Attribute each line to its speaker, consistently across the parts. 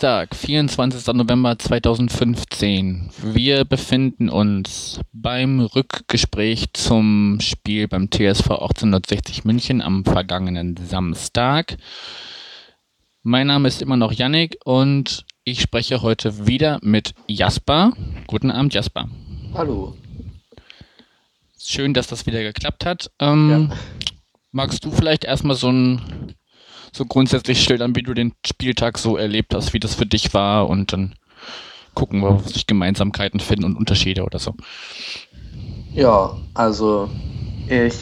Speaker 1: Dienstag, 24. November 2015. Wir befinden uns beim Rückgespräch zum Spiel beim TSV 1860 München am vergangenen Samstag. Mein Name ist immer noch Yannick und ich spreche heute wieder mit Jasper. Guten Abend, Jasper.
Speaker 2: Hallo.
Speaker 1: Schön, dass das wieder geklappt hat. Ähm, ja. Magst du vielleicht erstmal so ein so grundsätzlich schildern, wie du den Spieltag so erlebt hast, wie das für dich war und dann gucken wir, ob sich Gemeinsamkeiten finden und Unterschiede oder so.
Speaker 2: Ja, also ich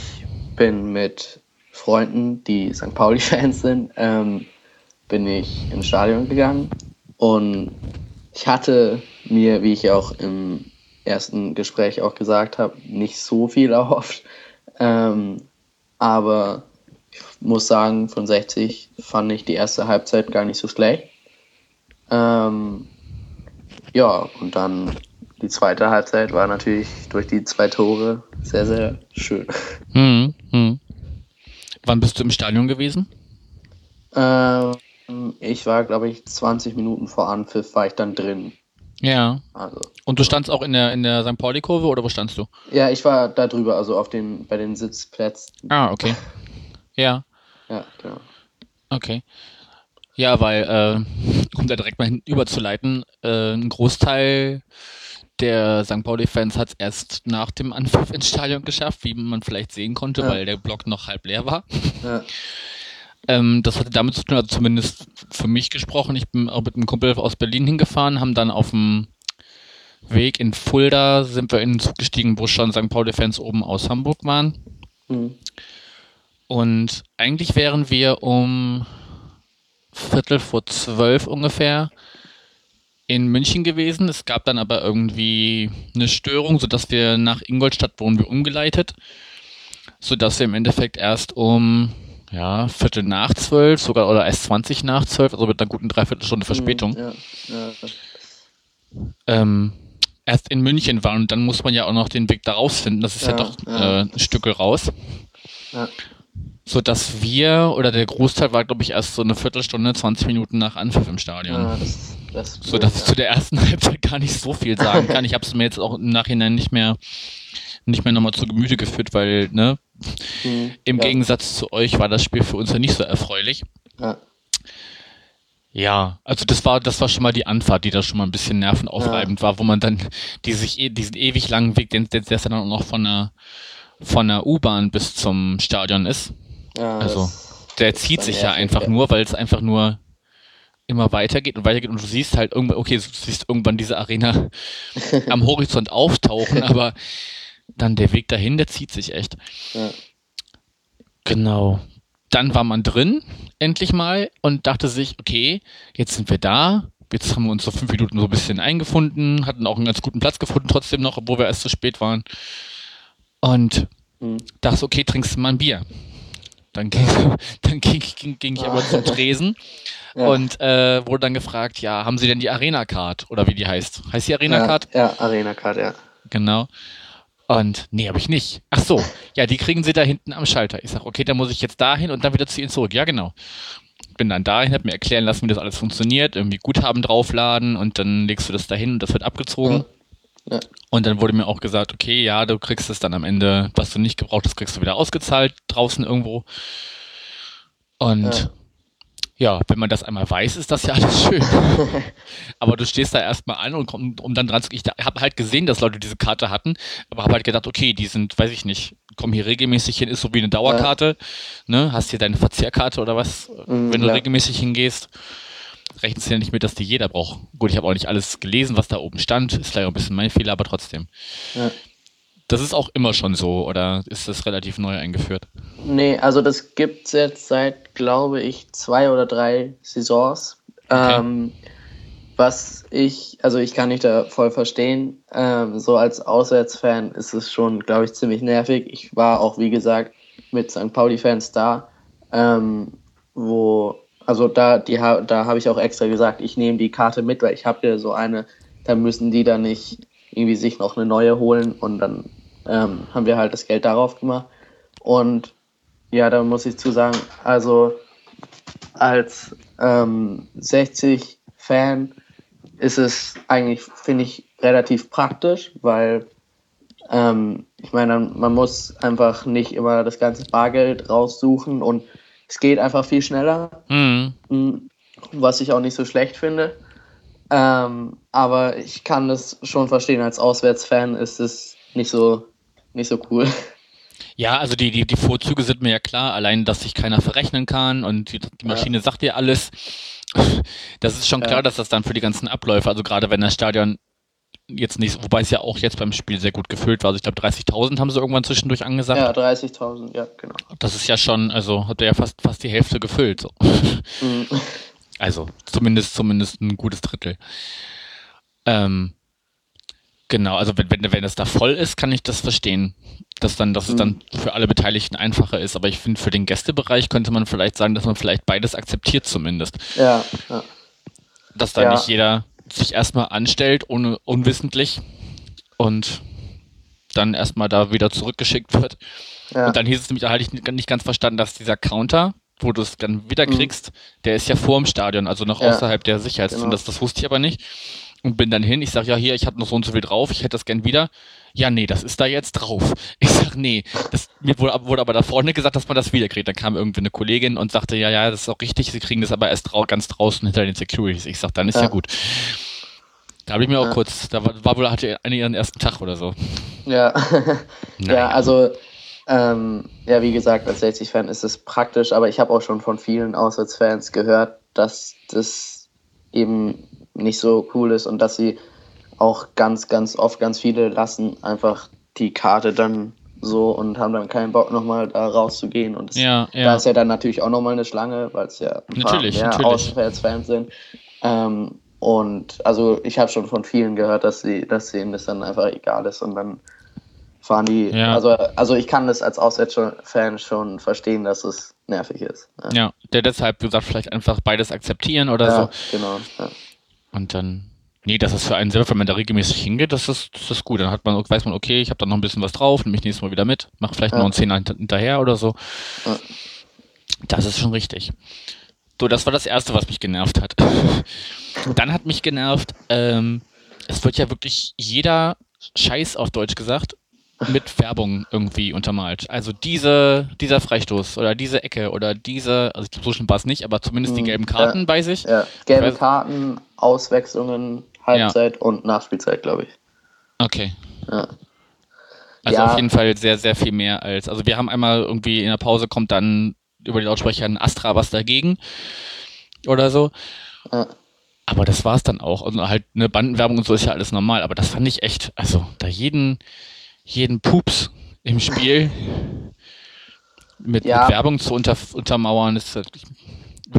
Speaker 2: bin mit Freunden, die St. Pauli-Fans sind, ähm, bin ich ins Stadion gegangen und ich hatte mir, wie ich auch im ersten Gespräch auch gesagt habe, nicht so viel erhofft. Ähm, aber muss sagen, von 60 fand ich die erste Halbzeit gar nicht so schlecht. Ähm, ja, und dann die zweite Halbzeit war natürlich durch die zwei Tore sehr, sehr schön. Hm, hm.
Speaker 1: Wann bist du im Stadion gewesen?
Speaker 2: Ähm, ich war, glaube ich, 20 Minuten vor Anpfiff war ich dann drin.
Speaker 1: Ja. Also, Und du standst auch in der, in der St. Pauli-Kurve oder wo standst du?
Speaker 2: Ja, ich war da drüber, also auf den, bei den Sitzplätzen.
Speaker 1: Ah, okay. Ja.
Speaker 2: Ja, genau.
Speaker 1: Okay. Ja, weil, äh, um da direkt mal überzuleiten, äh, ein Großteil der St. Pauli-Fans hat es erst nach dem Anpfiff ins Stadion geschafft, wie man vielleicht sehen konnte, ja. weil der Block noch halb leer war. Ja. Ähm, das hatte damit zu tun, also zumindest für mich gesprochen. Ich bin auch mit einem Kumpel aus Berlin hingefahren, haben dann auf dem Weg in Fulda sind wir in den Zug gestiegen, wo schon St. Pauli-Fans oben aus Hamburg waren. Mhm. Und eigentlich wären wir um Viertel vor zwölf ungefähr in München gewesen. Es gab dann aber irgendwie eine Störung, sodass wir nach Ingolstadt wurden wir umgeleitet, sodass wir im Endeffekt erst um ja, Viertel nach zwölf, sogar oder erst 20 nach zwölf, also mit einer guten Dreiviertelstunde mhm, Verspätung. Ja, ja. Ähm, erst in München waren und dann muss man ja auch noch den Weg da rausfinden. Das ist ja, ja doch äh, ein Stück raus. Ja. So dass wir, oder der Großteil war, glaube ich, erst so eine Viertelstunde, 20 Minuten nach Anpfiff im Stadion. Ja, das, das so dass ich zu der ersten Halbzeit gar nicht so viel sagen kann. Ich habe es mir jetzt auch im Nachhinein nicht mehr nicht mehr nochmal zu Gemüte geführt, weil, ne, mhm, im ja. Gegensatz zu euch war das Spiel für uns ja nicht so erfreulich. Ja. Ja, also das war, das war schon mal die Anfahrt, die da schon mal ein bisschen nervenaufreibend ja. war, wo man dann die sich, eh, diesen ewig langen Weg, den, der dann auch noch von der, von der U-Bahn bis zum Stadion ist. Ja, also, der zieht sich ja einfach ja. nur, weil es einfach nur immer weitergeht und weitergeht und du siehst halt irgendwann, okay, du siehst irgendwann diese Arena am Horizont auftauchen, aber dann der Weg dahin, der zieht sich echt. Ja. Genau. Dann war man drin, endlich mal, und dachte sich, okay, jetzt sind wir da. Jetzt haben wir uns so fünf Minuten so ein bisschen eingefunden, hatten auch einen ganz guten Platz gefunden, trotzdem noch, obwohl wir erst zu spät waren. Und mhm. dachte, okay, trinkst du mal ein Bier. Dann ging, dann ging, ging, ging ich aber zum Tresen ja. und äh, wurde dann gefragt, ja, haben Sie denn die Arena-Card oder wie die heißt? Heißt die Arena-Card?
Speaker 2: Ja, ja Arena-Card, ja.
Speaker 1: Genau. Und nee, habe ich nicht. Ach so, ja, die kriegen sie da hinten am Schalter. Ich sage, okay, dann muss ich jetzt dahin und dann wieder zu ihnen zurück. Ja, genau. Bin dann dahin, habe mir erklären lassen, wie das alles funktioniert. Irgendwie Guthaben draufladen und dann legst du das dahin und das wird abgezogen. Ja. Ja. Und dann wurde mir auch gesagt, okay, ja, du kriegst es dann am Ende, was du nicht gebraucht hast, kriegst du wieder ausgezahlt draußen irgendwo. Und ja ja, wenn man das einmal weiß, ist das ja alles schön. aber du stehst da erstmal an und komm, um dann dran zu. Ich habe halt gesehen, dass Leute diese Karte hatten, aber habe halt gedacht, okay, die sind, weiß ich nicht, kommen hier regelmäßig hin, ist so wie eine Dauerkarte. Ja. Ne? Hast hier deine Verzehrkarte oder was, mhm, wenn du regelmäßig hingehst. Rechnest du ja nicht mit, dass die jeder braucht. Gut, ich habe auch nicht alles gelesen, was da oben stand. Ist vielleicht auch ein bisschen mein Fehler, aber trotzdem. Ja. Das ist auch immer schon so, oder ist das relativ neu eingeführt?
Speaker 2: Nee, also das gibt es jetzt seit, glaube ich, zwei oder drei Saisons. Okay. Ähm, was ich, also ich kann nicht da voll verstehen. Ähm, so als Auswärtsfan ist es schon, glaube ich, ziemlich nervig. Ich war auch, wie gesagt, mit St. Pauli-Fans da, ähm, wo, also da, da habe ich auch extra gesagt, ich nehme die Karte mit, weil ich habe ja so eine dann müssen die da nicht irgendwie sich noch eine neue holen und dann ähm, haben wir halt das Geld darauf gemacht. Und ja, da muss ich zu sagen, also als ähm, 60-Fan ist es eigentlich, finde ich, relativ praktisch, weil ähm, ich meine, man muss einfach nicht immer das ganze Bargeld raussuchen und es geht einfach viel schneller,
Speaker 1: Mhm.
Speaker 2: was ich auch nicht so schlecht finde. Ähm, aber ich kann das schon verstehen, als Auswärtsfan ist es nicht so, nicht so cool.
Speaker 1: Ja, also die, die, die Vorzüge sind mir ja klar, allein, dass sich keiner verrechnen kann und die, die Maschine sagt dir alles. Das ist schon
Speaker 2: Ja.
Speaker 1: klar, dass das dann für die ganzen Abläufe, also gerade wenn das Stadion jetzt nicht, wobei es ja auch jetzt beim Spiel sehr gut gefüllt war, also ich glaube 30.000 haben sie irgendwann zwischendurch angesagt.
Speaker 2: Ja, 30.000, ja, genau.
Speaker 1: Das ist ja schon, also hat er ja fast, fast die Hälfte gefüllt, so.
Speaker 2: Mhm.
Speaker 1: Also zumindest, zumindest ein gutes Drittel. Ähm, genau, also wenn, wenn, wenn das da voll ist, kann ich das verstehen. Dass dann, dass es dann für alle Beteiligten einfacher ist. Aber ich finde, für den Gästebereich könnte man vielleicht sagen, dass man vielleicht beides akzeptiert zumindest.
Speaker 2: Ja, ja,
Speaker 1: Dass da
Speaker 2: Ja.
Speaker 1: nicht jeder sich erstmal anstellt, ohne unwissentlich und dann erstmal da wieder zurückgeschickt wird.
Speaker 2: ja.
Speaker 1: Und dann hieß es nämlich, da hatte ich nicht ganz verstanden, dass dieser Counter, wo du es dann wieder kriegst, der ist ja vor dem Stadion, also noch
Speaker 2: Mhm. Ja.
Speaker 1: außerhalb der Sicherheitszone.
Speaker 2: Genau.
Speaker 1: Das, das wusste ich aber nicht. Und bin dann hin, ich sag, ja, hier, ich habe noch so und so viel drauf, ich hätte das gern wieder. Ja, nee, das ist da jetzt drauf. Ich sag, nee, das, mir wurde, wurde aber da vorne gesagt, dass man das wieder kriegt. Dann kam irgendwie eine Kollegin und sagte, ja, ja, das ist auch richtig, sie kriegen das aber erst drau ganz draußen hinter den Securities. Ich sag, dann ist ja,
Speaker 2: Ja.
Speaker 1: gut. Da habe ich mir auch
Speaker 2: Ja.
Speaker 1: kurz, da war, war wohl, hatte eine ihren ersten Tag oder so.
Speaker 2: Ja,
Speaker 1: Naja.
Speaker 2: ja also, ähm, ja, wie gesagt, als 60-Fan ist es praktisch, aber ich habe auch schon von vielen Auswärtsfans gehört, dass das eben nicht so cool ist und dass sie auch ganz, ganz oft, ganz viele lassen einfach die Karte dann so und haben dann keinen Bock nochmal da rauszugehen und das,
Speaker 1: Ja, ja.
Speaker 2: da ist ja dann natürlich auch nochmal eine Schlange, weil es ja ein paar
Speaker 1: Natürlich,
Speaker 2: mehr
Speaker 1: natürlich.
Speaker 2: Auswärtsfans sind. Ähm, und also ich habe schon von vielen gehört, dass sie, dass denen das dann einfach egal ist und dann fahren die.
Speaker 1: Ja.
Speaker 2: Also, also ich kann das als Auswärtsfan schon verstehen, dass es nervig ist. Ja,
Speaker 1: Ja, der deshalb, gesagt, vielleicht einfach beides akzeptieren oder
Speaker 2: ja
Speaker 1: so.
Speaker 2: genau. Ja.
Speaker 1: Und dann, nee, das ist für einen selber, wenn man da regelmäßig hingeht, das ist, das ist gut. Dann hat man, weiß man, okay, ich habe da noch ein bisschen was drauf, nehme ich nächstes Mal wieder mit, mach vielleicht
Speaker 2: Ja.
Speaker 1: noch einen Zehner hint- hinterher oder so.
Speaker 2: Ja.
Speaker 1: Das ist schon richtig. So, das war das Erste, was mich genervt hat. Dann hat mich genervt, ähm, es wird ja wirklich jeder Scheiß auf Deutsch gesagt mit Werbung irgendwie untermalt. Also diese, dieser Freistoß oder diese Ecke oder diese, also so schlimm war es nicht, aber zumindest die
Speaker 2: Mhm,
Speaker 1: gelben Karten
Speaker 2: ja.
Speaker 1: bei sich.
Speaker 2: Ja. Gelbe Karten, Auswechslungen, Halbzeit und Nachspielzeit, glaube ich.
Speaker 1: Okay.
Speaker 2: Ja.
Speaker 1: Also
Speaker 2: Ja.
Speaker 1: auf jeden Fall sehr, sehr viel mehr als. Also wir haben einmal irgendwie in der Pause kommt dann über die Lautsprecher ein Astra was dagegen oder so.
Speaker 2: Ja.
Speaker 1: Aber das war's dann auch. Und halt eine Bandenwerbung und so ist ja alles normal. Aber das fand ich echt, also da jeden, jeden Pups im Spiel mit,
Speaker 2: Ja.
Speaker 1: mit Werbung zu unter, untermauern, ist ich,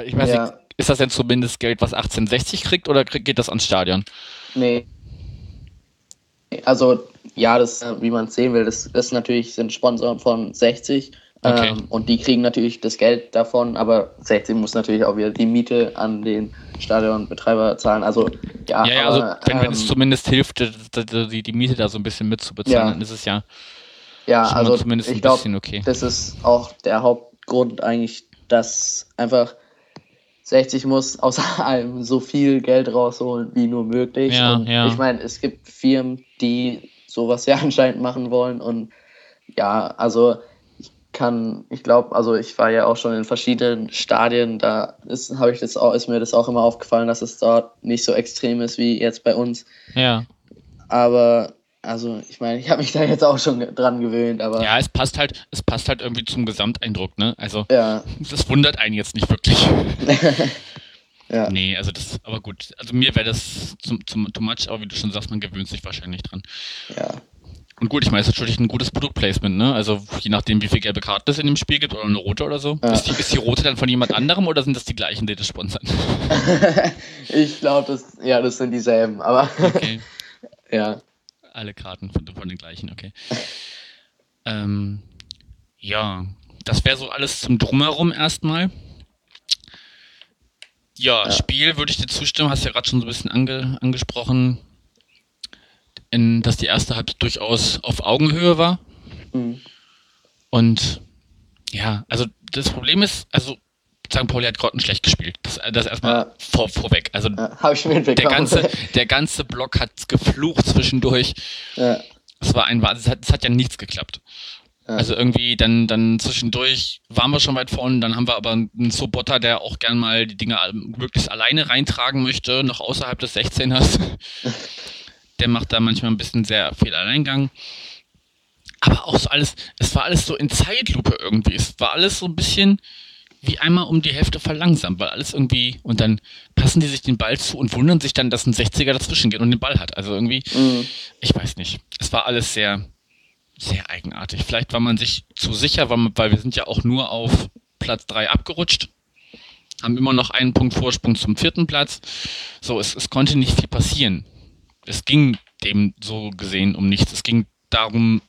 Speaker 1: ich weiß
Speaker 2: Ja.
Speaker 1: nicht, ist das denn zumindest Geld, was 1860 kriegt oder krieg, geht das ans Stadion?
Speaker 2: Nee. Also, ja, das, äh, wie man es sehen will, das ist natürlich, sind Sponsoren von 60.
Speaker 1: Okay.
Speaker 2: Ähm, und die kriegen natürlich das Geld davon, aber 60 muss natürlich auch wieder die Miete an den Stadionbetreiber zahlen. Also, ja,
Speaker 1: Ja, ja,
Speaker 2: aber,
Speaker 1: also wenn, wenn es
Speaker 2: ähm,
Speaker 1: zumindest hilft, die, die, Miete da so ein bisschen mitzubezahlen,
Speaker 2: Ja.
Speaker 1: dann ist es ja
Speaker 2: ja, also
Speaker 1: zumindest ein
Speaker 2: ich glaube,
Speaker 1: bisschen okay.
Speaker 2: das ist auch der Hauptgrund eigentlich, dass einfach 60 muss aus allem so viel Geld rausholen wie nur möglich.
Speaker 1: Ja,
Speaker 2: und
Speaker 1: ja.
Speaker 2: ich meine, es gibt Firmen, die sowas ja anscheinend machen wollen und ja, also kann, ich glaube, also ich war ja auch schon in verschiedenen Stadien, da ist, ich das auch, ist mir das auch immer aufgefallen, dass es dort nicht so extrem ist wie jetzt bei uns.
Speaker 1: Ja.
Speaker 2: Aber also ich meine, ich habe mich da jetzt auch schon dran gewöhnt, aber
Speaker 1: Ja, es passt halt, es passt halt irgendwie zum Gesamteindruck, ne? Also,
Speaker 2: ja,
Speaker 1: das wundert einen jetzt nicht wirklich.
Speaker 2: ja.
Speaker 1: Nee, also das, aber gut. Also mir wäre das zum, zum too much, aber wie du schon sagst, man gewöhnt sich wahrscheinlich dran.
Speaker 2: ja.
Speaker 1: Und gut, ich meine, es ist natürlich ein gutes Produktplacement, ne? Also je nachdem, wie viel gelbe Karten es in dem Spiel gibt oder eine rote oder so.
Speaker 2: Ja.
Speaker 1: Ist, die, ist die rote dann von jemand anderem oder sind das die gleichen, die das sponsern?
Speaker 2: ich glaube, das, ja, das sind dieselben, aber
Speaker 1: Okay.
Speaker 2: ja.
Speaker 1: Alle Karten von, von den gleichen, okay. ähm, ja, das wäre so alles zum Drumherum erstmal. Ja,
Speaker 2: Ja.
Speaker 1: Spiel würde ich dir zustimmen, hast ja gerade schon so ein bisschen ange, angesprochen. In, dass die erste Halbzeit durchaus auf Augenhöhe war.
Speaker 2: Mhm.
Speaker 1: Und ja, also das Problem ist, also St. Pauli hat grottenschlecht gespielt. Das, das erstmal
Speaker 2: Ja.
Speaker 1: vor, vorweg. Also
Speaker 2: Ja,
Speaker 1: der ganze, der ganze Block hat geflucht zwischendurch.
Speaker 2: ja,
Speaker 1: Es war ein. Es hat, es hat ja nichts geklappt. Also irgendwie dann, dann zwischendurch waren wir schon weit vorne, dann haben wir aber einen Sobotta, der auch gern mal die Dinge möglichst alleine reintragen möchte, noch außerhalb des 16ers. der macht da manchmal ein bisschen sehr viel Alleingang. Aber auch so alles, es war alles so in Zeitlupe irgendwie. Es war alles so ein bisschen wie einmal um die Hälfte verlangsamt, weil alles irgendwie, und dann passen die sich den Ball zu und wundern sich dann, dass ein 60er dazwischen geht und den Ball hat. Also irgendwie,
Speaker 2: Mhm.
Speaker 1: ich weiß nicht. Es war alles sehr, sehr eigenartig. Vielleicht war man sich zu sicher, weil, wir sind ja auch nur auf Platz 3 abgerutscht. Haben immer noch einen Punkt Vorsprung zum vierten Platz. So, es, es konnte nicht viel passieren. Es ging dem so gesehen um nichts. Es ging darum,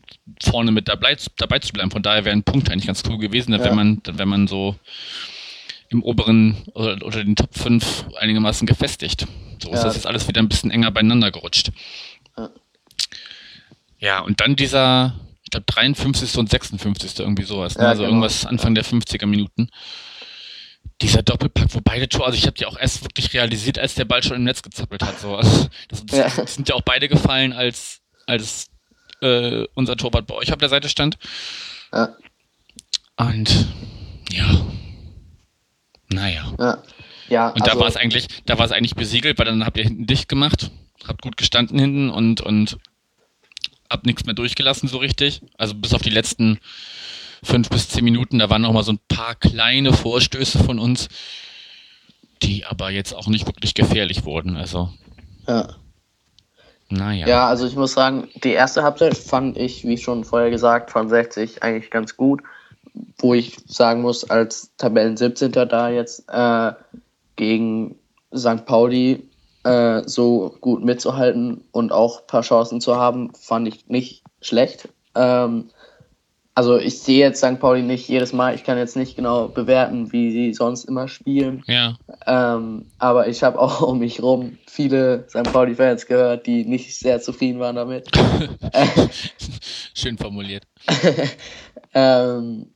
Speaker 1: vorne mit dabei, dabei zu bleiben. Von daher wäre ein Punkt eigentlich ganz cool gewesen,
Speaker 2: Ja.
Speaker 1: wenn man, wenn man so im oberen oder, oder den Top 5 einigermaßen gefestigt. So ist
Speaker 2: Ja.
Speaker 1: das jetzt alles wieder ein bisschen enger beieinander gerutscht.
Speaker 2: Ja.
Speaker 1: Ja, und dann dieser, ich glaube 53. und 56. irgendwie sowas. Ne? Also
Speaker 2: genau.
Speaker 1: irgendwas Anfang der 50er Minuten. Dieser Doppelpack, wo beide Tore, also ich habe die auch erst wirklich realisiert, als der Ball schon im Netz gezappelt hat. So. Also, das,
Speaker 2: Ja.
Speaker 1: die sind ja auch beide gefallen, als, als äh, unser Torwart bei euch auf der Seite stand.
Speaker 2: ja,
Speaker 1: Und ja. Naja.
Speaker 2: ja. ja
Speaker 1: Und
Speaker 2: also,
Speaker 1: da war es eigentlich, da war es eigentlich besiegelt, weil dann habt ihr hinten dicht gemacht, habt gut gestanden hinten und, und habt nichts mehr durchgelassen so richtig. Also bis auf die letzten fünf bis zehn Minuten, da waren noch mal so ein paar kleine Vorstöße von uns, die aber jetzt auch nicht wirklich gefährlich wurden. Also,
Speaker 2: ja.
Speaker 1: naja.
Speaker 2: Ja, also ich muss sagen, die erste Halbzeit fand ich, wie schon vorher gesagt, von 60 eigentlich ganz gut. Wo ich sagen muss, als Tabellen 17. da jetzt äh, gegen St. Pauli äh, so gut mitzuhalten und auch ein paar Chancen zu haben, fand ich nicht schlecht. Ähm, also ich sehe jetzt St. Pauli nicht jedes Mal, ich kann jetzt nicht genau bewerten, wie sie sonst immer spielen.
Speaker 1: Ja.
Speaker 2: Ähm, aber ich habe auch um mich rum viele St. Pauli-Fans gehört, die nicht sehr zufrieden waren damit.
Speaker 1: Schön formuliert.
Speaker 2: ähm,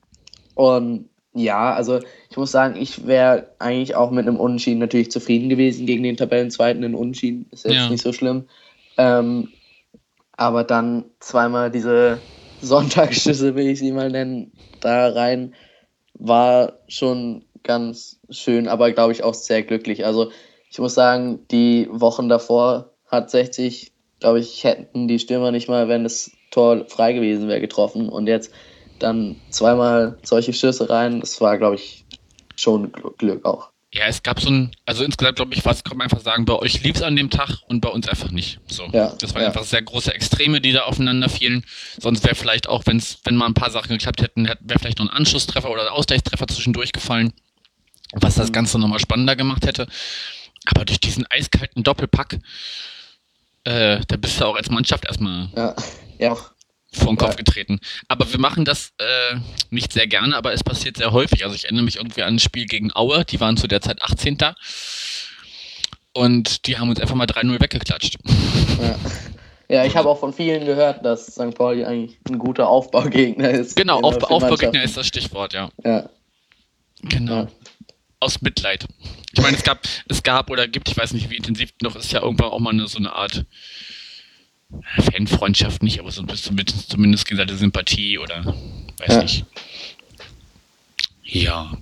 Speaker 2: und ja, also ich muss sagen, ich wäre eigentlich auch mit einem Unentschieden natürlich zufrieden gewesen gegen den Tabellenzweiten. Ein Unentschieden ist jetzt
Speaker 1: Ja.
Speaker 2: nicht so schlimm. Ähm, aber dann zweimal diese Sonntagsschüsse, will ich sie mal nennen, da rein, war schon ganz schön, aber glaube ich auch sehr glücklich. Also ich muss sagen, die Wochen davor hat 60, glaube ich, hätten die Stürmer nicht mal, wenn das Tor frei gewesen wäre, getroffen. Und jetzt dann zweimal solche Schüsse rein, das war, glaube ich, schon Gl- Glück auch.
Speaker 1: Ja, es gab so ein, also insgesamt glaube ich, was kann man einfach sagen, bei euch lief es an dem Tag und bei uns einfach nicht. So.
Speaker 2: Ja,
Speaker 1: das waren
Speaker 2: ja.
Speaker 1: einfach sehr große Extreme, die da aufeinander fielen. Sonst wäre vielleicht auch, wenn's, wenn mal ein paar Sachen geklappt hätten, wäre vielleicht noch ein Anschlusstreffer oder ein Ausgleichstreffer zwischendurch gefallen, was das
Speaker 2: Mhm.
Speaker 1: Ganze nochmal spannender gemacht hätte. Aber durch diesen eiskalten Doppelpack, äh, da bist du auch als Mannschaft erstmal
Speaker 2: Ja, ja,
Speaker 1: vor den Kopf getreten. Aber wir machen das äh, nicht sehr gerne, aber es passiert sehr häufig. Also ich erinnere mich irgendwie an ein Spiel gegen Aue, die waren zu der Zeit 18. Und die haben uns einfach mal 3-0 weggeklatscht.
Speaker 2: ja. Ja, ich habe auch von vielen gehört, dass St. Pauli eigentlich ein guter Aufbaugegner ist.
Speaker 1: Genau,
Speaker 2: Immer
Speaker 1: Auf, Aufbaugegner ist das Stichwort, ja.
Speaker 2: Ja,
Speaker 1: Genau.
Speaker 2: Ja.
Speaker 1: Aus Mitleid. Ich meine, es gab, es gab oder gibt, ich weiß nicht, wie intensiv noch, ist ja irgendwann auch mal eine, so eine Art Fanfreundschaft nicht, aber so ein bisschen zumindest, zumindest gegenseitige Sympathie oder weiß
Speaker 2: Ja.
Speaker 1: nicht. Ja.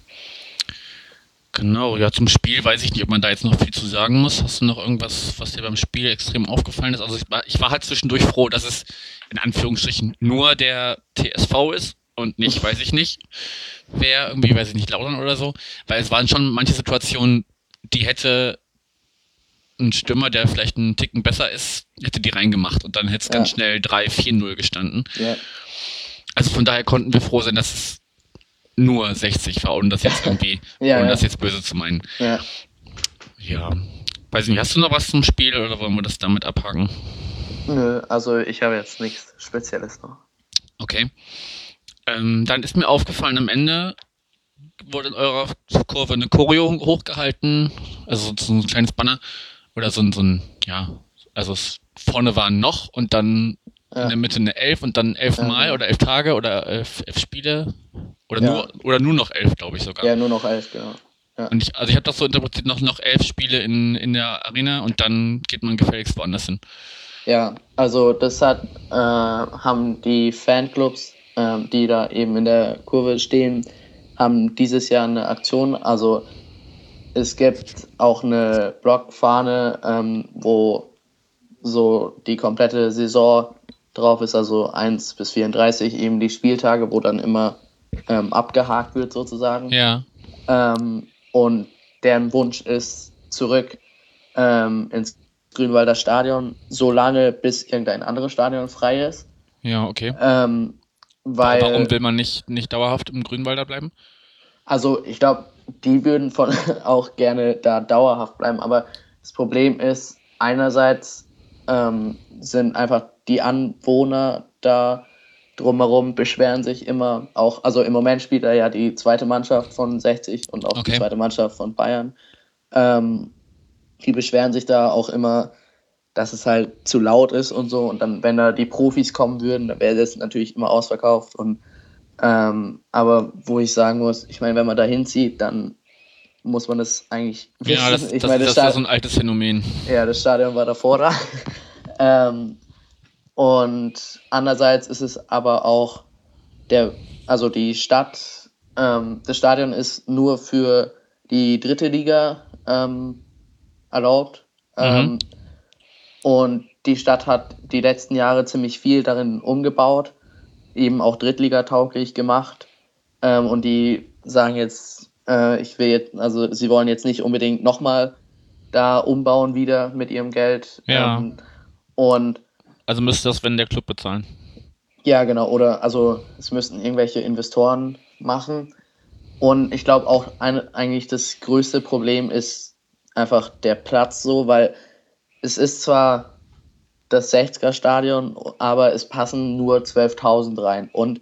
Speaker 1: Genau, ja, zum Spiel weiß ich nicht, ob man da jetzt noch viel zu sagen muss. Hast du noch irgendwas, was dir beim Spiel extrem aufgefallen ist? Also ich war, ich war halt zwischendurch froh, dass es in Anführungsstrichen nur der TSV ist und nicht, weiß ich nicht, wer, irgendwie, weiß ich nicht, Laudern oder so. Weil es waren schon manche Situationen, die hätte ein Stürmer, der vielleicht einen Ticken besser ist, hätte die reingemacht und dann hätte es ganz
Speaker 2: Ja.
Speaker 1: schnell 3-4-0 gestanden.
Speaker 2: ja,
Speaker 1: Also von daher konnten wir froh sein, dass es nur 60 war, ohne das jetzt irgendwie,
Speaker 2: Ja,
Speaker 1: ohne das jetzt böse zu meinen.
Speaker 2: ja.
Speaker 1: Ja. Weiß nicht, hast du noch was zum Spiel oder wollen wir das damit abhaken?
Speaker 2: Nö, also ich habe jetzt nichts Spezielles noch.
Speaker 1: Okay. Ähm, dann ist mir aufgefallen, am Ende wurde in eurer Kurve eine Choreo hochgehalten, also so ein kleines Banner oder so ein, so ein ja, also es vorne waren noch und dann
Speaker 2: Ja.
Speaker 1: in der Mitte eine elf und dann elf Mal oder elf Tage oder elf, elf Spiele. Oder,
Speaker 2: Ja.
Speaker 1: nur, oder nur noch elf, glaube ich sogar.
Speaker 2: Ja, nur noch elf, genau.
Speaker 1: Und ich, also ich habe das so interpretiert, noch, noch elf Spiele in, in der Arena und dann geht man gefälligst woanders hin.
Speaker 2: Ja, also das hat, äh, haben die Fanclubs, ähm, die da eben in der Kurve stehen, haben dieses Jahr eine Aktion. Also es gibt auch eine Blockfahne, ähm, wo so die komplette Saison drauf ist, also 1 bis 34 eben die Spieltage, wo dann immer ähm, abgehakt wird sozusagen.
Speaker 1: Ja.
Speaker 2: Ähm, und deren Wunsch ist zurück ähm, ins Grünwalder Stadion, solange bis irgendein anderes Stadion frei ist.
Speaker 1: Ja, okay.
Speaker 2: Ähm, weil,
Speaker 1: Warum will man nicht, nicht dauerhaft im Grünwalder bleiben?
Speaker 2: also ich glaube, die würden von auch gerne da dauerhaft bleiben, aber das Problem ist, einerseits ähm, sind einfach die Anwohner da drumherum beschweren sich immer auch, also im Moment spielt er ja die zweite Mannschaft von 60 und auch
Speaker 1: Okay.
Speaker 2: die zweite Mannschaft von Bayern. Ähm, die beschweren sich da auch immer, dass es halt zu laut ist und so. Und dann, wenn da die Profis kommen würden, dann wäre das natürlich immer ausverkauft. Und ähm, aber wo ich sagen muss, ich meine, wenn man da hinzieht, dann muss man das eigentlich
Speaker 1: Ja, das,
Speaker 2: ich
Speaker 1: das,
Speaker 2: meine,
Speaker 1: das,
Speaker 2: das,
Speaker 1: ist ja
Speaker 2: Stadion,
Speaker 1: so ein altes Phänomen.
Speaker 2: ja, das Stadion war davor da. ähm, und andererseits ist es aber auch der, also die Stadt, ähm, das Stadion ist nur für die dritte Liga ähm, erlaubt. Ähm, und die Stadt hat die letzten Jahre ziemlich viel darin umgebaut, eben auch Drittligatauglich gemacht. Ähm, und die sagen jetzt, äh, ich will jetzt, also sie wollen jetzt nicht unbedingt nochmal da umbauen wieder mit ihrem Geld.
Speaker 1: Ja.
Speaker 2: Ähm, und
Speaker 1: Also müsste das, wenn der Club bezahlen.
Speaker 2: ja, genau. Oder also es müssten irgendwelche Investoren machen. Und ich glaube auch ein, eigentlich das größte Problem ist einfach der Platz so, weil es ist zwar das 60er Stadion, aber es passen nur 12.000 rein. Und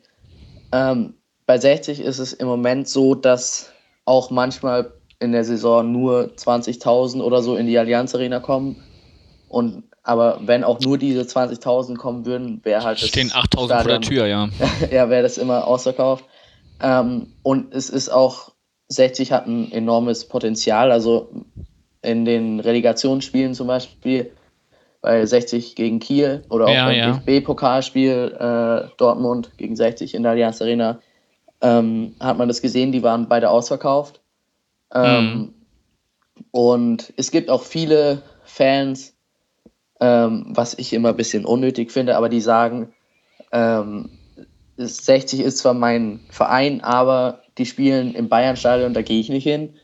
Speaker 2: ähm, bei 60 ist es im Moment so, dass auch manchmal in der Saison nur 20.000 oder so in die Allianz Arena kommen. Und aber wenn auch nur diese 20.000 kommen würden, wäre halt das
Speaker 1: Stehen 8000 vor der Tür, ja.
Speaker 2: ja, wäre das immer ausverkauft. Ähm, und es ist auch, 60 hat ein enormes Potenzial. Also in den Relegationsspielen zum Beispiel, bei 60 gegen Kiel oder auch
Speaker 1: Ja,
Speaker 2: beim
Speaker 1: ja.
Speaker 2: DFB-Pokalspiel äh, Dortmund gegen 60 in der Allianz Arena, ähm, hat man das gesehen, die waren beide ausverkauft. Ähm, Und es gibt auch viele Fans, ähm, was ich immer ein bisschen unnötig finde, aber die sagen, ähm, 60 ist zwar mein Verein, aber die spielen im Bayern-Stadion, da gehe ich nicht hin.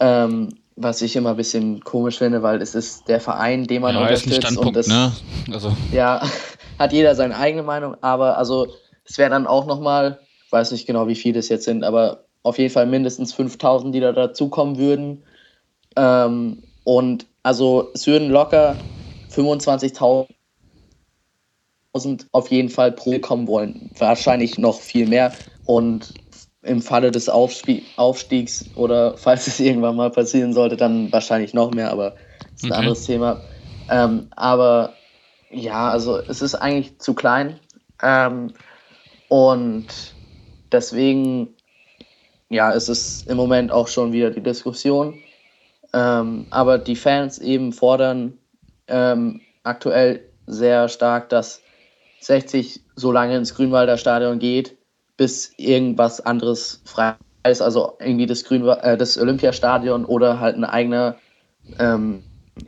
Speaker 2: Ähm, was ich immer ein bisschen komisch finde, weil es ist der Verein, den man
Speaker 1: Ja,
Speaker 2: unterstützt. und das,
Speaker 1: ne? Also,
Speaker 2: Ja, hat jeder seine eigene Meinung, aber also es wäre dann auch nochmal, ich weiß nicht genau, wie viele es jetzt sind, aber auf jeden Fall mindestens 5000, die da dazukommen würden. Ähm, und also es würden locker 25.000 auf jeden Fall pro kommen wollen. Wahrscheinlich noch viel mehr. Und im Falle des Aufspie Aufstiegs oder falls es irgendwann mal passieren sollte, dann wahrscheinlich noch mehr, aber das ist ein
Speaker 1: Okay.
Speaker 2: anderes Thema. Ähm, aber ja, also es ist eigentlich zu klein. Ähm, und deswegen, ja, es ist im Moment auch schon wieder die Diskussion. Ähm, aber die Fans eben fordern ähm, aktuell sehr stark, dass 60 so lange ins Grünwalder Stadion geht, bis irgendwas anderes frei ist, also irgendwie das, Grünwa äh, das Olympiastadion oder halt ein, eigener, ähm,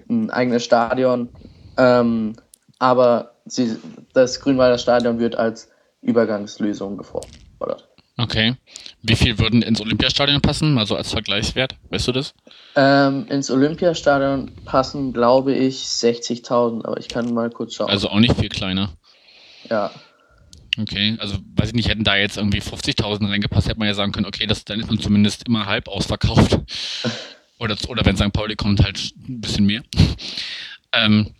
Speaker 2: ein eigenes Stadion. Ähm, aber sie, das Grünwalder Stadion wird als Übergangslösung gefordert.
Speaker 1: okay. Wie viel würden ins Olympiastadion passen? Mal so als Vergleichswert. Weißt du das?
Speaker 2: Ähm, ins Olympiastadion passen, glaube ich, 60.000, aber ich kann mal kurz schauen.
Speaker 1: Also auch nicht viel kleiner.
Speaker 2: ja.
Speaker 1: Okay, also weiß ich nicht, hätten da jetzt irgendwie 50.000 reingepasst, hätte man ja sagen können, okay, das, dann ist man zumindest immer halb ausverkauft. Oder, oder wenn St. Pauli kommt, halt ein bisschen mehr. Ähm,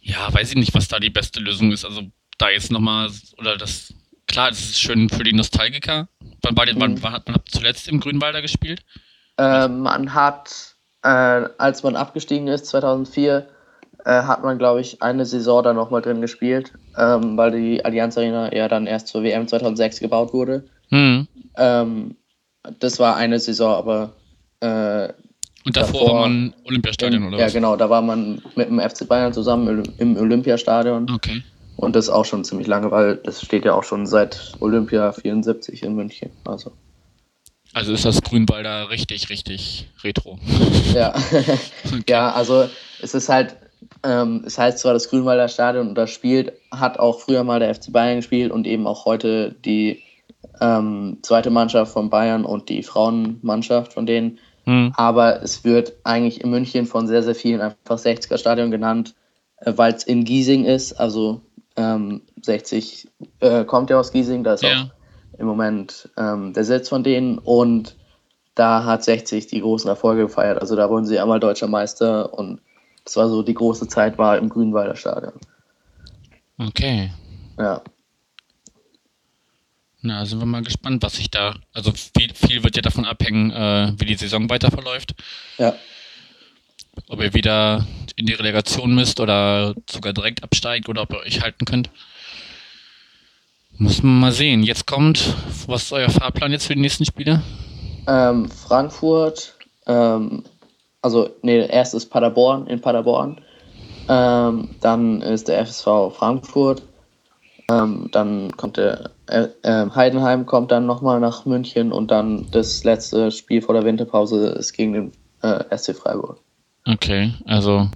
Speaker 1: ja, weiß ich nicht, was da die beste Lösung ist. Also da jetzt nochmal, oder das, klar, das ist schön für die Nostalgiker. Wann, war die, wann,
Speaker 2: Mhm.
Speaker 1: wann hat man zuletzt im Grünwalder gespielt?
Speaker 2: Ähm, man hat, äh, als man abgestiegen ist, 2004, äh, hat man, glaube ich, eine Saison da nochmal drin gespielt, ähm, weil die Allianz Arena ja dann erst zur WM 2006 gebaut wurde.
Speaker 1: Hm.
Speaker 2: Ähm, das war eine Saison, aber. Äh,
Speaker 1: Und davor,
Speaker 2: davor
Speaker 1: war man Olympiastadion oder
Speaker 2: ja,
Speaker 1: was?
Speaker 2: genau, da war man mit dem FC Bayern zusammen im, Olympiastadion.
Speaker 1: Okay.
Speaker 2: Und das auch schon ziemlich lange, weil das steht ja auch schon seit Olympia 74 in München. Also,
Speaker 1: Also ist das Grünwalder richtig, richtig retro.
Speaker 2: ja. ja, also es ist halt, ähm, es heißt zwar das Grünwalder Stadion und das spielt, hat auch früher mal der FC Bayern gespielt und eben auch heute die ähm, zweite Mannschaft von Bayern und die Frauenmannschaft von denen.
Speaker 1: Hm.
Speaker 2: Aber es wird eigentlich in München von sehr, sehr vielen einfach 60er Stadion genannt, äh, weil es in Giesing ist. Also ähm, 60 äh, kommt ja aus Giesing, da ist
Speaker 1: Ja.
Speaker 2: auch im Moment ähm, der Sitz von denen und da hat 60 die großen Erfolge gefeiert. Also da wurden sie einmal deutscher Meister und das war so die große Zeit war im Grünwalder Stadion.
Speaker 1: Okay.
Speaker 2: Ja,
Speaker 1: Na, sind wir mal gespannt, was sich da. Also viel, viel wird ja davon abhängen, äh, wie die Saison weiter verläuft.
Speaker 2: ja,
Speaker 1: Ob ihr wieder in die Relegation müsst oder sogar direkt absteigt oder ob ihr euch halten könnt. Muss man mal sehen. Jetzt kommt, was ist euer Fahrplan jetzt für die nächsten Spiele?
Speaker 2: Ähm, Frankfurt, ähm, also nee, erst ist Paderborn in Paderborn, ähm, dann ist der FSV Frankfurt, ähm, dann kommt der äh, ähm, Heidenheim kommt dann nochmal nach München und dann das letzte Spiel vor der Winterpause ist gegen den äh, SC Freiburg.
Speaker 1: Okay, also,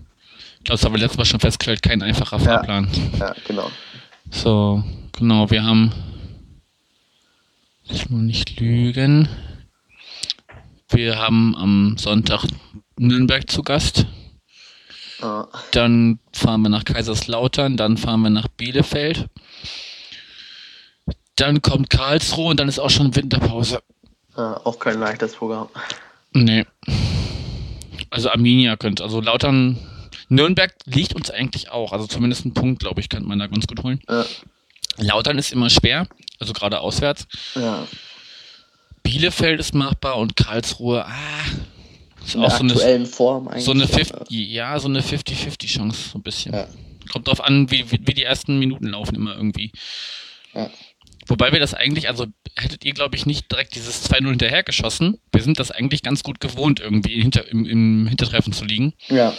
Speaker 1: ich glaube, das haben wir letztes Mal schon festgestellt, kein einfacher Fahrplan.
Speaker 2: Ja, genau.
Speaker 1: So, genau, wir haben. Ich will nicht lügen. Wir haben am Sonntag Nürnberg zu Gast. Dann fahren wir nach Kaiserslautern, dann fahren wir nach Bielefeld. Dann kommt Karlsruhe und dann ist auch schon Winterpause.
Speaker 2: äh, auch kein leichtes Programm.
Speaker 1: Nee. Also Arminia könnte, also Lautern, Nürnberg liegt uns eigentlich auch. Also zumindest einen Punkt, glaube ich, könnte man da ganz gut holen.
Speaker 2: Ja,
Speaker 1: Lautern ist immer schwer, also gerade auswärts.
Speaker 2: ja.
Speaker 1: Bielefeld ist machbar und Karlsruhe, ah, ist
Speaker 2: In
Speaker 1: auch
Speaker 2: der
Speaker 1: so eine,
Speaker 2: aktuellen Form eigentlich.
Speaker 1: so eine
Speaker 2: schon,
Speaker 1: 50, ja, so eine 50-50 Chance, so ein bisschen.
Speaker 2: Ja.
Speaker 1: Kommt drauf an, wie, wie, wie die ersten Minuten laufen immer irgendwie.
Speaker 2: Ja.
Speaker 1: Wobei wir das eigentlich, also hättet ihr, glaube ich, nicht direkt dieses 2-0 hinterhergeschossen. Wir sind das eigentlich ganz gut gewohnt, irgendwie hinter, im, im Hintertreffen zu liegen.
Speaker 2: Ja,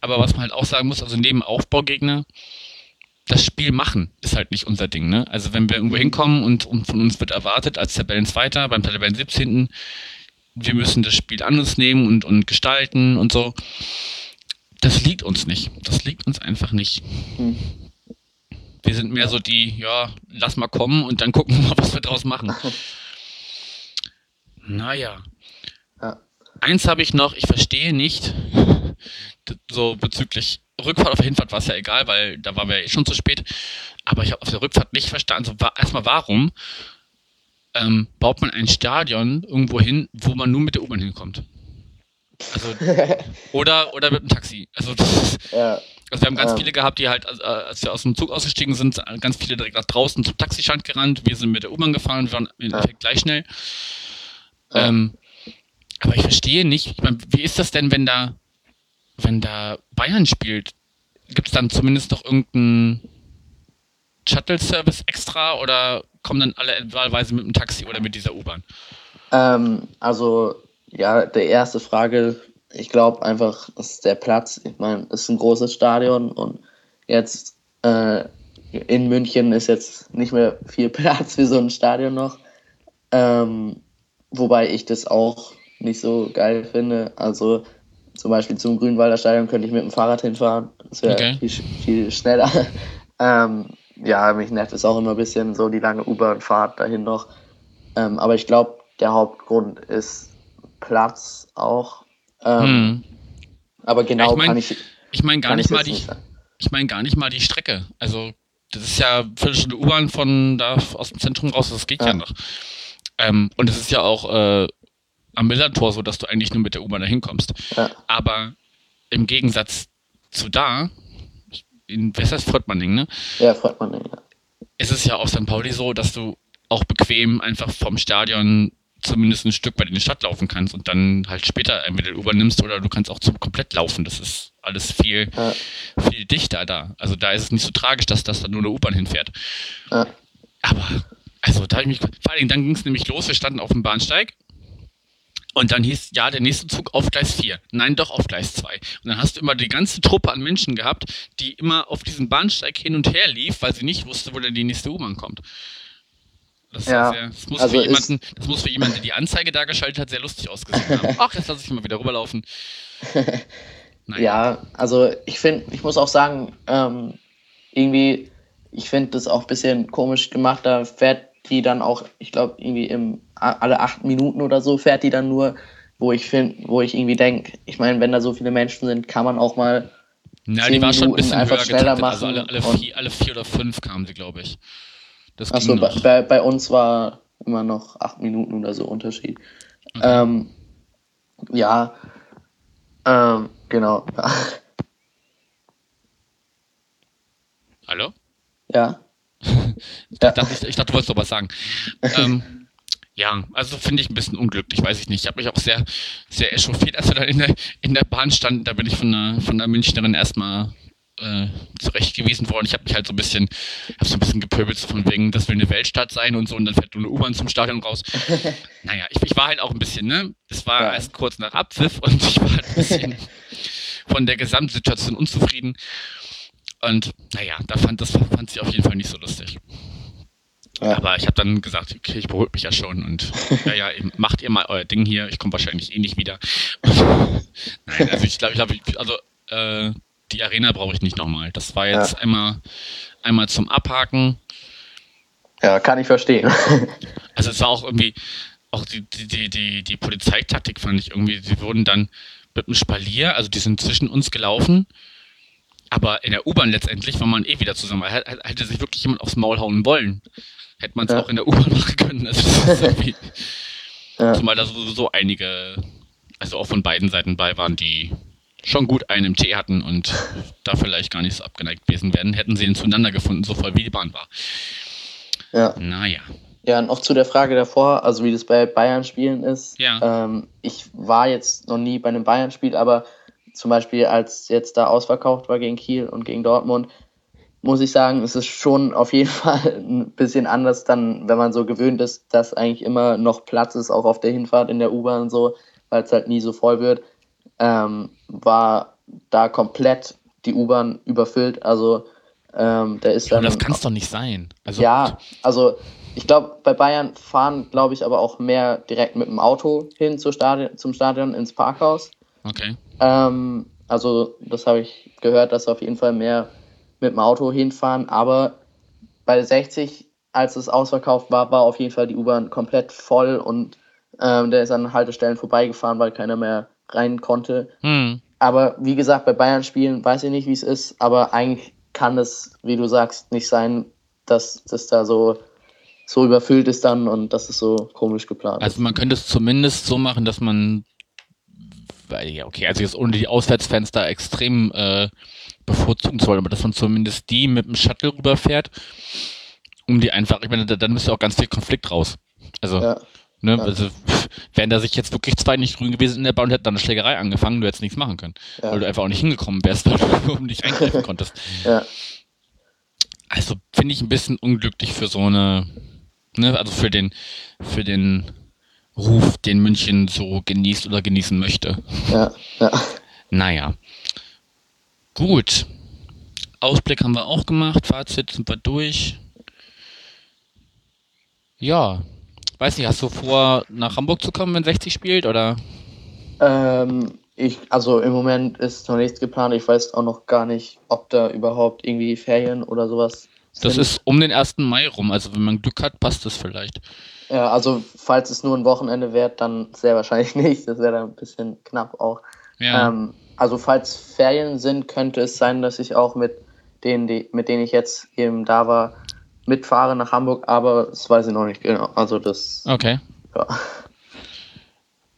Speaker 1: Aber was man halt auch sagen muss, also neben Aufbaugegner, das Spiel machen ist halt nicht unser Ding, ne? Also wenn wir irgendwo hinkommen und, und von uns wird erwartet, als Tabellenzweiter, beim Tabellen 17. Wir müssen das Spiel an uns nehmen und, und gestalten und so. Das liegt uns nicht. Das liegt uns einfach nicht.
Speaker 2: Hm.
Speaker 1: Wir sind mehr so die, ja, lass mal kommen und dann gucken wir mal, was wir draus machen. Naja.
Speaker 2: ja.
Speaker 1: Eins habe ich noch, ich verstehe nicht, so bezüglich Rückfahrt auf Hinfahrt war es ja egal, weil da waren wir ja eh schon zu spät. Aber ich habe auf der Rückfahrt nicht verstanden, so, erstmal warum ähm, baut man ein Stadion irgendwo hin, wo man nur mit der U-Bahn hinkommt? Also, oder, oder mit dem Taxi. Also, das
Speaker 2: ja,
Speaker 1: also wir haben ganz
Speaker 2: Ja.
Speaker 1: viele gehabt, die halt, äh, als wir aus dem Zug ausgestiegen sind, ganz viele direkt nach draußen zum Taxistand gerannt. Wir sind mit der U-Bahn gefahren, wir waren im
Speaker 2: Ja.
Speaker 1: Gleich schnell. Ähm, aber ich verstehe nicht, ich mein, wie ist das denn, wenn da, wenn da Bayern spielt? Gibt es dann zumindest noch irgendeinen Shuttle-Service extra oder kommen dann alle wahlweise mit dem Taxi oder mit dieser U-Bahn?
Speaker 2: Ähm, also, ja, die erste Frage, ich glaube einfach, ist der Platz. Ich meine, es ist ein großes Stadion und jetzt äh, in München ist jetzt nicht mehr viel Platz für so ein Stadion noch. Ähm, wobei ich das auch nicht so geil finde. Also zum Beispiel zum Grünwalder Stadion könnte ich mit dem Fahrrad hinfahren. Das wäre
Speaker 1: Okay.
Speaker 2: viel, viel schneller. ähm, ja, mich nervt es auch immer ein bisschen, so die lange U-Bahn-Fahrt dahin noch. Ähm, aber ich glaube, der Hauptgrund ist Platz auch. Ähm,
Speaker 1: Hm.
Speaker 2: Aber genau
Speaker 1: ich mein,
Speaker 2: kann ich,
Speaker 1: Ich meine gar nicht
Speaker 2: ich
Speaker 1: mal die,
Speaker 2: nicht
Speaker 1: ich meine gar nicht mal die Strecke. Also, das ist ja eine Viertelstunde U-Bahn von da aus dem Zentrum raus, das geht ja,
Speaker 2: Ja.
Speaker 1: noch. Ähm, und es ist ja auch äh, am Millantor so, dass du eigentlich nur mit der U-Bahn da hinkommst.
Speaker 2: Ja,
Speaker 1: Aber im Gegensatz zu da, in was heißt Fortmanning, ne?
Speaker 2: ja, freut man nicht. Ja.
Speaker 1: ist es ja auf St. Pauli so, dass du auch bequem einfach vom Stadion zumindest ein Stück weit in die Stadt laufen kannst und dann halt später entweder übernimmst oder du kannst auch zum komplett laufen. Das ist alles viel,
Speaker 2: Ja.
Speaker 1: viel dichter da. Also da ist es nicht so tragisch, dass das da nur eine U-Bahn hinfährt.
Speaker 2: Ja.
Speaker 1: Aber, also da hab ich mich, vor allen Dingen, dann ging es nämlich los, wir standen auf dem Bahnsteig und dann hieß, ja, der nächste Zug auf Gleis 4. Nein, doch auf Gleis 2. Und dann hast du immer die ganze Truppe an Menschen gehabt, die immer auf diesem Bahnsteig hin und her lief, weil sie nicht wusste, wo denn die nächste U-Bahn kommt. Das,
Speaker 2: Ja,
Speaker 1: sehr, das, muss
Speaker 2: also
Speaker 1: für jemanden, das muss für jemanden, der die Anzeige da geschaltet hat, sehr lustig ausgesehen haben. Ach, jetzt lasse ich mal wieder rüberlaufen. Naja.
Speaker 2: Ja, also ich finde, ich muss auch sagen, ähm, irgendwie, ich finde das auch ein bisschen komisch gemacht. Da fährt die dann auch, ich glaube, irgendwie im alle acht Minuten oder so fährt die dann nur, wo ich finde, wo ich irgendwie denke, ich meine, wenn da so viele Menschen sind, kann man auch mal
Speaker 1: Ja, die war schon ein bisschen
Speaker 2: einfach
Speaker 1: höher
Speaker 2: schneller
Speaker 1: getaktet. Also alle,
Speaker 2: machen
Speaker 1: alle,
Speaker 2: und-
Speaker 1: vier, alle vier oder fünf kamen sie, glaube ich. Das
Speaker 2: Achso, bei, bei, uns war immer noch acht Minuten oder so Unterschied. Ähm, ja, ähm, genau.
Speaker 1: Hallo?
Speaker 2: ja,
Speaker 1: Ich dachte, ich, ich dachte, du wolltest doch was sagen. ähm, ja, also finde ich ein bisschen unglücklich, weiß ich nicht. Ich habe mich auch sehr, sehr echauffiert, als wir dann in der, in der Bahn standen. Da bin ich von der, von der Münchnerin erstmal äh, zurechtgewiesen worden. Ich habe mich halt so ein bisschen, habe so ein bisschen gepöbelt, so von wegen, das will eine Weltstadt sein und so, und dann fährt nur eine U-Bahn zum Stadion raus. naja, ich, ich war halt auch ein bisschen, ne? Es war
Speaker 2: Ja.
Speaker 1: erst kurz nach Abpfiff und ich war halt ein bisschen von der Gesamtsituation unzufrieden. Und naja, da fand das fand sie auf jeden Fall nicht so lustig.
Speaker 2: Ja.
Speaker 1: Aber ich habe dann gesagt, okay, ich beruhige mich ja schon und ja, ja, macht ihr mal euer Ding hier, ich komme wahrscheinlich eh nicht wieder. Nein, also ich glaube, ich glaube, also äh, die Arena brauche ich nicht nochmal. Das war jetzt
Speaker 2: Ja.
Speaker 1: einmal, einmal zum Abhaken.
Speaker 2: ja, kann ich verstehen.
Speaker 1: Also es war auch irgendwie, auch die, die, die, die, die Polizeitaktik fand ich irgendwie, sie wurden dann mit dem Spalier, also die sind zwischen uns gelaufen, aber in der U-Bahn letztendlich war man eh wieder zusammen. Hätte, hätte sich wirklich jemand aufs Maul hauen wollen, hätte man es
Speaker 2: Ja.
Speaker 1: auch in der U-Bahn machen können. Also
Speaker 2: Ja.
Speaker 1: zumal da sowieso einige, also auch von beiden Seiten bei waren, die schon gut einen im Tee hatten und da vielleicht gar nicht so abgeneigt gewesen wären, hätten sie ihn zueinander gefunden, so voll wie die Bahn war.
Speaker 2: ja.
Speaker 1: Naja.
Speaker 2: Ja, noch zu der Frage davor, also wie das bei Bayern-Spielen ist.
Speaker 1: Ja.
Speaker 2: Ähm, ich war jetzt noch nie bei einem Bayern-Spiel, aber zum Beispiel als jetzt da ausverkauft war gegen Kiel und gegen Dortmund, muss ich sagen, es ist schon auf jeden Fall ein bisschen anders dann, wenn man so gewöhnt ist, dass eigentlich immer noch Platz ist, auch auf der Hinfahrt in der U-Bahn und so, weil es halt nie so voll wird, ähm, war da komplett die U-Bahn überfüllt. Also ähm, da ist dann
Speaker 1: das kann es doch nicht sein. Also,
Speaker 2: ja, also ich glaube, bei Bayern fahren, glaube ich, aber auch mehr direkt mit dem Auto hin zur Stadion, zum Stadion ins Parkhaus.
Speaker 1: Okay.
Speaker 2: Ähm, also das habe ich gehört, dass auf jeden Fall mehr mit dem Auto hinfahren. Aber bei 60, als es ausverkauft war, war auf jeden Fall die U-Bahn komplett voll und ähm, der ist an Haltestellen vorbeigefahren, weil keiner mehr rein konnte.
Speaker 1: Hm.
Speaker 2: Aber wie gesagt, bei Bayern-Spielen weiß ich nicht, wie es ist, aber eigentlich kann es, wie du sagst, nicht sein, dass das da so, so überfüllt ist dann und dass es so komisch geplant
Speaker 1: Also man könnte es zumindest so machen, dass man, ja okay, also jetzt ohne die Auswärtsfenster extrem äh, bevorzugen soll, aber dass man zumindest die mit dem Shuttle rüberfährt, um die einfach, ich meine, da- dann müsste auch ganz viel Konflikt raus. Also.
Speaker 2: Ja,
Speaker 1: ne,
Speaker 2: ja.
Speaker 1: also wären da sich jetzt wirklich zwei nicht grün gewesen in der Bahn, hätte dann eine Schlägerei angefangen, du hättest nichts machen können,
Speaker 2: Ja.
Speaker 1: weil du einfach auch nicht hingekommen wärst, weil du nicht eingreifen konntest.
Speaker 2: ja,
Speaker 1: Also finde ich ein bisschen unglücklich für so eine, ne, also für den, für den Ruf, den München so genießt oder genießen möchte.
Speaker 2: ja, ja.
Speaker 1: Naja. Gut. Ausblick haben wir auch gemacht, Fazit sind wir durch. Ja. Weiß nicht, hast du vor, nach Hamburg zu kommen, wenn 60 spielt, oder?
Speaker 2: Ähm, ich, also im Moment ist noch nichts geplant. Ich weiß auch noch gar nicht, ob da überhaupt irgendwie Ferien oder sowas
Speaker 1: Das
Speaker 2: sind.
Speaker 1: ist um den 1. Mai rum, also wenn man Glück hat, passt das vielleicht.
Speaker 2: Ja, also falls es nur ein Wochenende wird, dann sehr wahrscheinlich nicht. Das wäre dann ein bisschen knapp auch.
Speaker 1: Ja.
Speaker 2: Ähm, also falls Ferien sind, könnte es sein, dass ich auch mit denen, die, mit denen ich jetzt eben da war, mitfahre nach Hamburg, aber das weiß ich noch nicht genau. Also das,
Speaker 1: Okay.
Speaker 2: ja.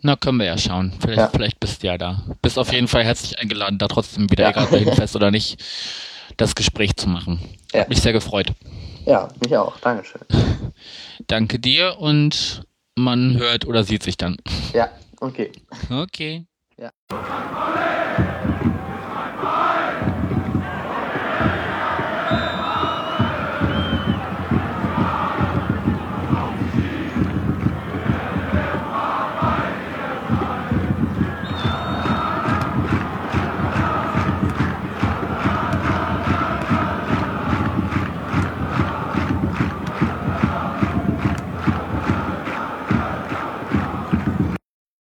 Speaker 1: Na, können wir ja schauen. Vielleicht,
Speaker 2: Ja.
Speaker 1: vielleicht bist du ja da. Bist auf jeden Fall herzlich eingeladen, da trotzdem wieder,
Speaker 2: Ja.
Speaker 1: egal ob du hinfährst oder nicht, das Gespräch zu machen.
Speaker 2: Ja.
Speaker 1: Hat mich sehr gefreut.
Speaker 2: Ja, mich auch. Dankeschön.
Speaker 1: Danke dir und man hört oder sieht sich dann.
Speaker 2: Ja, okay.
Speaker 1: Okay.
Speaker 2: Ja.